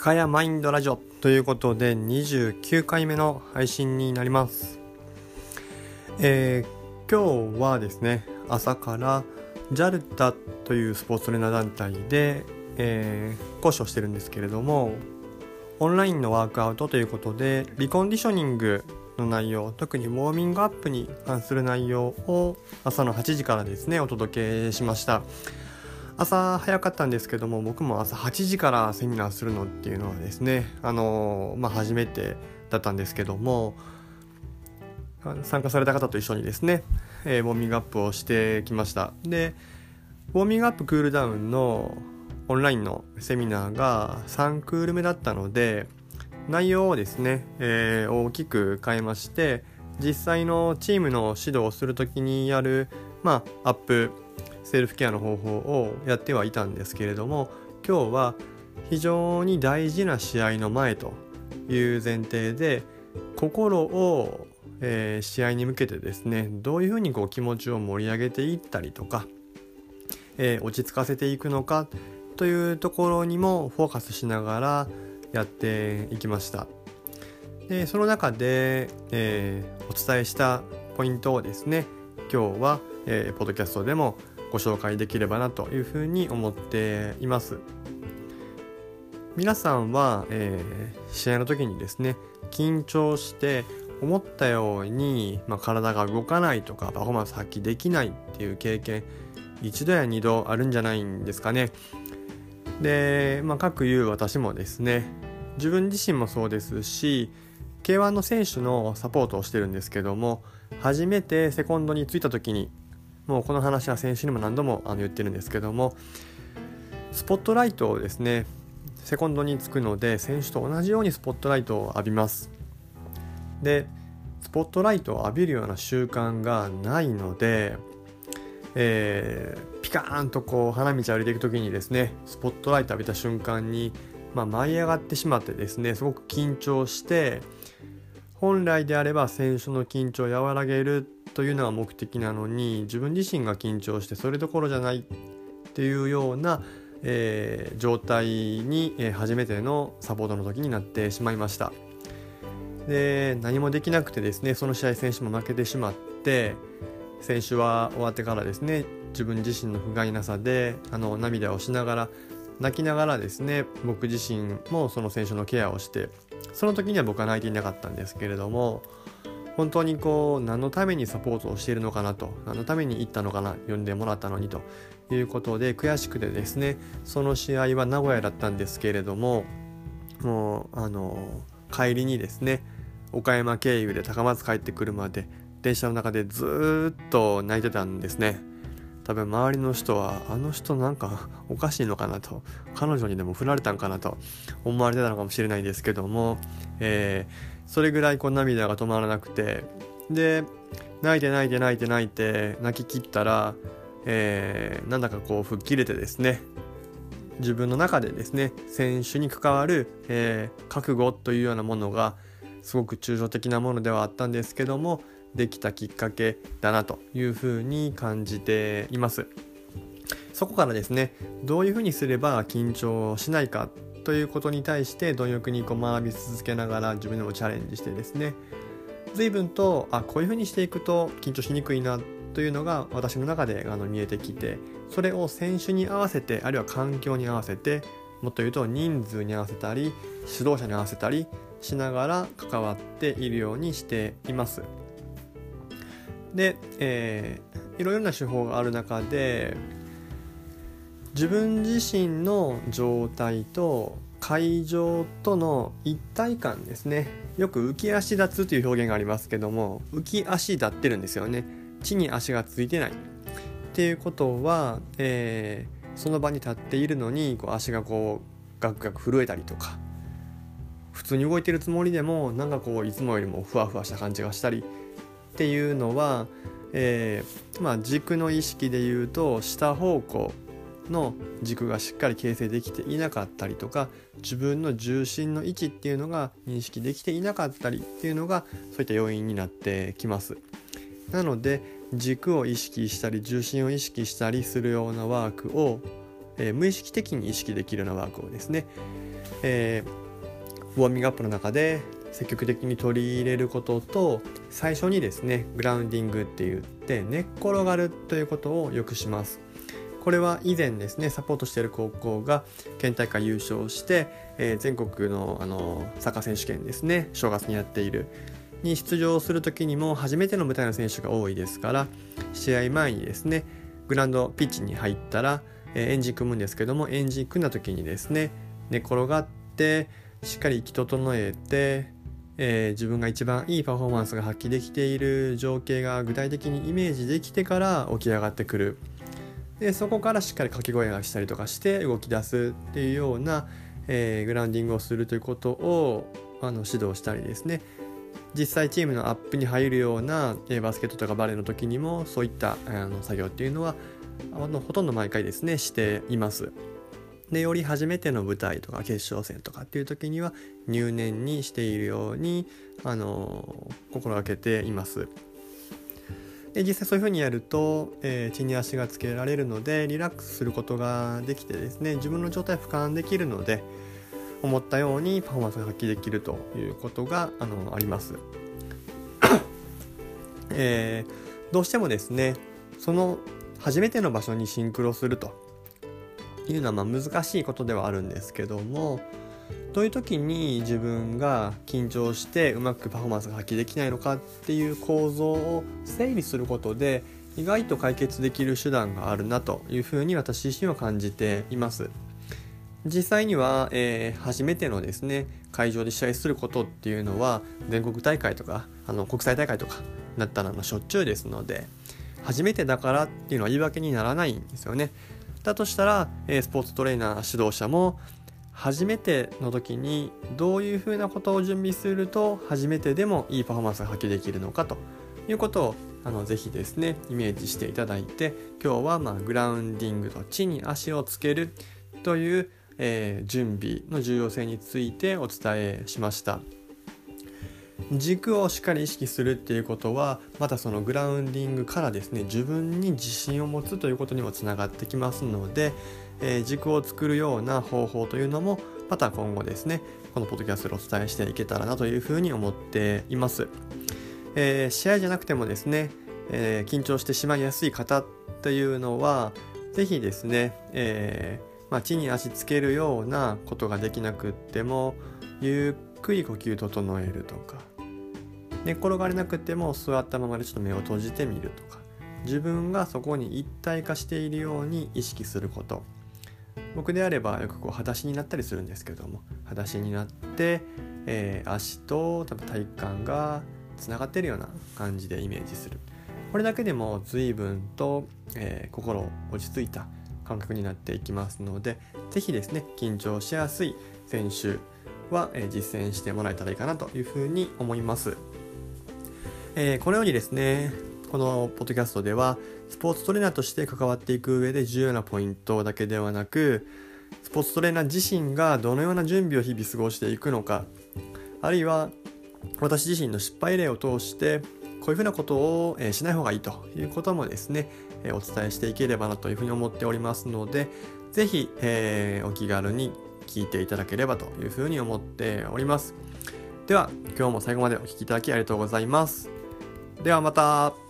赤谷マインドラジオということで29回目の配信になります。えー、今日はですね、朝から JALTA というスポーツトレーナー団体で、えー、講師をしてるんですけれども、オンラインのワークアウトということで、リコンディショニングの内容、特にウォーミングアップに関する内容を朝の8時からですね、お届けしました。朝早かったんですけども僕も朝8時からセミナーするのっていうのはですねあのまあ初めてだったんですけども参加された方と一緒にですね、えー、ウォーミングアップをしてきました。でウォーミングアップクールダウンのオンラインのセミナーが3クール目だったので内容をですね、えー、大きく変えまして実際のチームの指導をする時にやる、まあ、アップセルフケアの方法をやってはいたんですけれども今日は非常に大事な試合の前という前提で心を、えー、試合に向けてですねどういうふうにこう気持ちを盛り上げていったりとか、えー、落ち着かせていくのかというところにもフォーカスしながらやっていきました。でその中で、えー、お伝えしたポイントをですね今日は、えー、ポッドキャストでもご紹介できればなというふうに思っています。皆さんは、えー、試合の時にですね緊張して思ったように、まあ、体が動かないとかパフォーマンス発揮できないっていう経験一度や二度あるんじゃないんですかね。で、まあ、各言う私もですね自分自身もそうですし K1 の選手のサポートをしてるんですけども初めてセコンドに着いた時にもうこの話は先週にも何度もあの言ってるんですけどもスポットライトをですねセコンドにつくので選手と同じようにスポットライトを浴びます。でスポットライトを浴びるような習慣がないので、えー、ピカーンとこう花道歩いていく時にですねスポットライト浴びた瞬間に、まあ、舞い上がってしまってですねすごく緊張して本来であれば選手の緊張を和らげるというのが目的なのに自分自身が緊張してそれどころじゃないっていうような、えー、状態に、えー、初めてのサポートの時になってしまいました。で何もできなくてですねその試合選手も負けてしまって選手は終わってからですね自分自身の不甲斐なさであの涙をしながら泣きながらですね僕自身もその選手のケアをしてその時には僕は泣いていなかったんですけれども本当にこう何のためにサポートをしているのかなと何のために行ったのかな呼んでもらったのにということで悔しくてですねその試合は名古屋だったんですけれどももうあの帰りにですね岡山経由で高松帰ってくるまで電車の中でずっと泣いてたんですね。多分周りの人はあの人なんかおかしいのかなと彼女にでも振られたんかなと思われてたのかもしれないですけども、えーそれぐらいこう涙が止まらなくてで泣いて泣いて泣いて泣いて泣き切ったら、えー、なんだかこう吹っ切れてですね自分の中でですね選手に関わる、えー、覚悟というようなものがすごく抽象的なものではあったんですけどもできたきっかけだなというふうに感じています。そこからですねどういうふうにすれば緊張しないかということに対して貪欲にこう学び続けながら自分でもチャレンジしてですね随分とあこういうふうにしていくと緊張しにくいなというのが私の中であの見えてきてそれを選手に合わせてあるいは環境に合わせてもっと言うと人数に合わせたり指導者に合わせたりしながら関わっているようにしています。で、えー、いろいろな手法がある中で自分自身の状態と会場との一体感ですね。よく浮き足立つという表現がありますけども浮き足立ってるんですよね。地に足がついてない。っていうことは、えー、その場に立っているのにこう足がこうガクガク震えたりとか普通に動いてるつもりでもなんかこういつもよりもふわふわした感じがしたりっていうのは、えー、まあ軸の意識で言うと下方向の軸がしっかり形成できていなかったりとか自分の重心の位置っていうのが認識できていなかったりっていうのがそういった要因になってきます。なので軸を意識したり重心を意識したりするようなワークを、えー、無意識的に意識できるようなワークをですね、えー、ウォーミングアップの中で積極的に取り入れることと最初にですねグラウンディングって言って寝っ転がるということをよくします。これは以前ですねサポートしている高校が県大会優勝して、えー、全国のあのサッカー選手権ですね正月にやっている。に出場する時にも初めての舞台の選手が多いですから試合前にですねグラウンドピッチに入ったら、えー、エンジン組むんですけどもエンジン組んだ時にですね寝転がってしっかり息整えてえー、自分が一番いいパフォーマンスが発揮できている情景が具体的にイメージできてから起き上がってくるでそこからしっかり掛け声がしたりとかして動き出すっていうような、えー、グラウンディングをするということをあの指導したりですね実際チームのアップに入るような、えー、バスケットとかバレーの時にもそういったあの作業っていうのはあのほとんど毎回ですねしています。でより初めての舞台とか決勝戦とかっていう時には入念にしているようにあの心がけています。で実際そういう風にやると、えー、地に足がつけられるのでリラックスすることができてですね自分の状態を俯瞰できるので思ったようにパフォーマンスが発揮できるということがあのあります。えー、どうしてもですねその初めての場所にシンクロするというのはまあ難しいことではあるんですけどもどういう時に自分が緊張してうまくパフォーマンスが発揮できないのかっていう構造を整理することで意外と解決できる手段があるなというふうに私自身は感じています。実際には、えー、初めてのですね会場で試合することっていうのは全国大会とかあの国際大会とかなったらしょっちゅうですので初めてだからっていうのは言い訳にならないんですよね。だとしたら、えスポーツトレーナー指導者も初めての時にどういうふうなことを準備すると初めてでもいいパフォーマンスが発揮できるのかということをあのぜひですねイメージしていただいて今日はまグラウンディングと地に足をつけるという、えー、準備の重要性についてお伝えしました。軸をしっかり意識するっていうことはまたそのグラウンディングからですね自分に自信を持つということにもつながってきますので、えー、軸を作るような方法というのもまた今後ですねこのポッドキャストでお伝えしていけたらなというふうに思っています、えー、試合じゃなくてもですね、えー、緊張してしまいやすい方っていうのは是非ですね、えまあ、地に足つけるようなことができなくってもゆっくり呼吸整えるとか寝転がれなくても座ったままでちょっと目を閉じてみるとか。自分がそこに一体化しているように意識すること。僕であればよくこう裸足になったりするんですけども。裸足になって、えー、足と多分体幹がつながってるような感じでイメージする。これだけでも随分と、えー、心落ち着いた感覚になっていきますので是非ですね緊張しやすい選手は、えー、実践してもらえたらいいかなというふうに思います。えー、このようにですねこのポッドキャストではスポーツトレーナーとして関わっていく上で重要なポイントだけではなくスポーツトレーナー自身がどのような準備を日々過ごしていくのかあるいは私自身の失敗例を通してこういうふうなことを、えしない方がいいということもですね、えお伝えしていければなというふうに思っておりますので是非、えー、お気軽に聞いていただければというふうに思っております。では今日も最後までお聴きいただきありがとうございます。ではまた。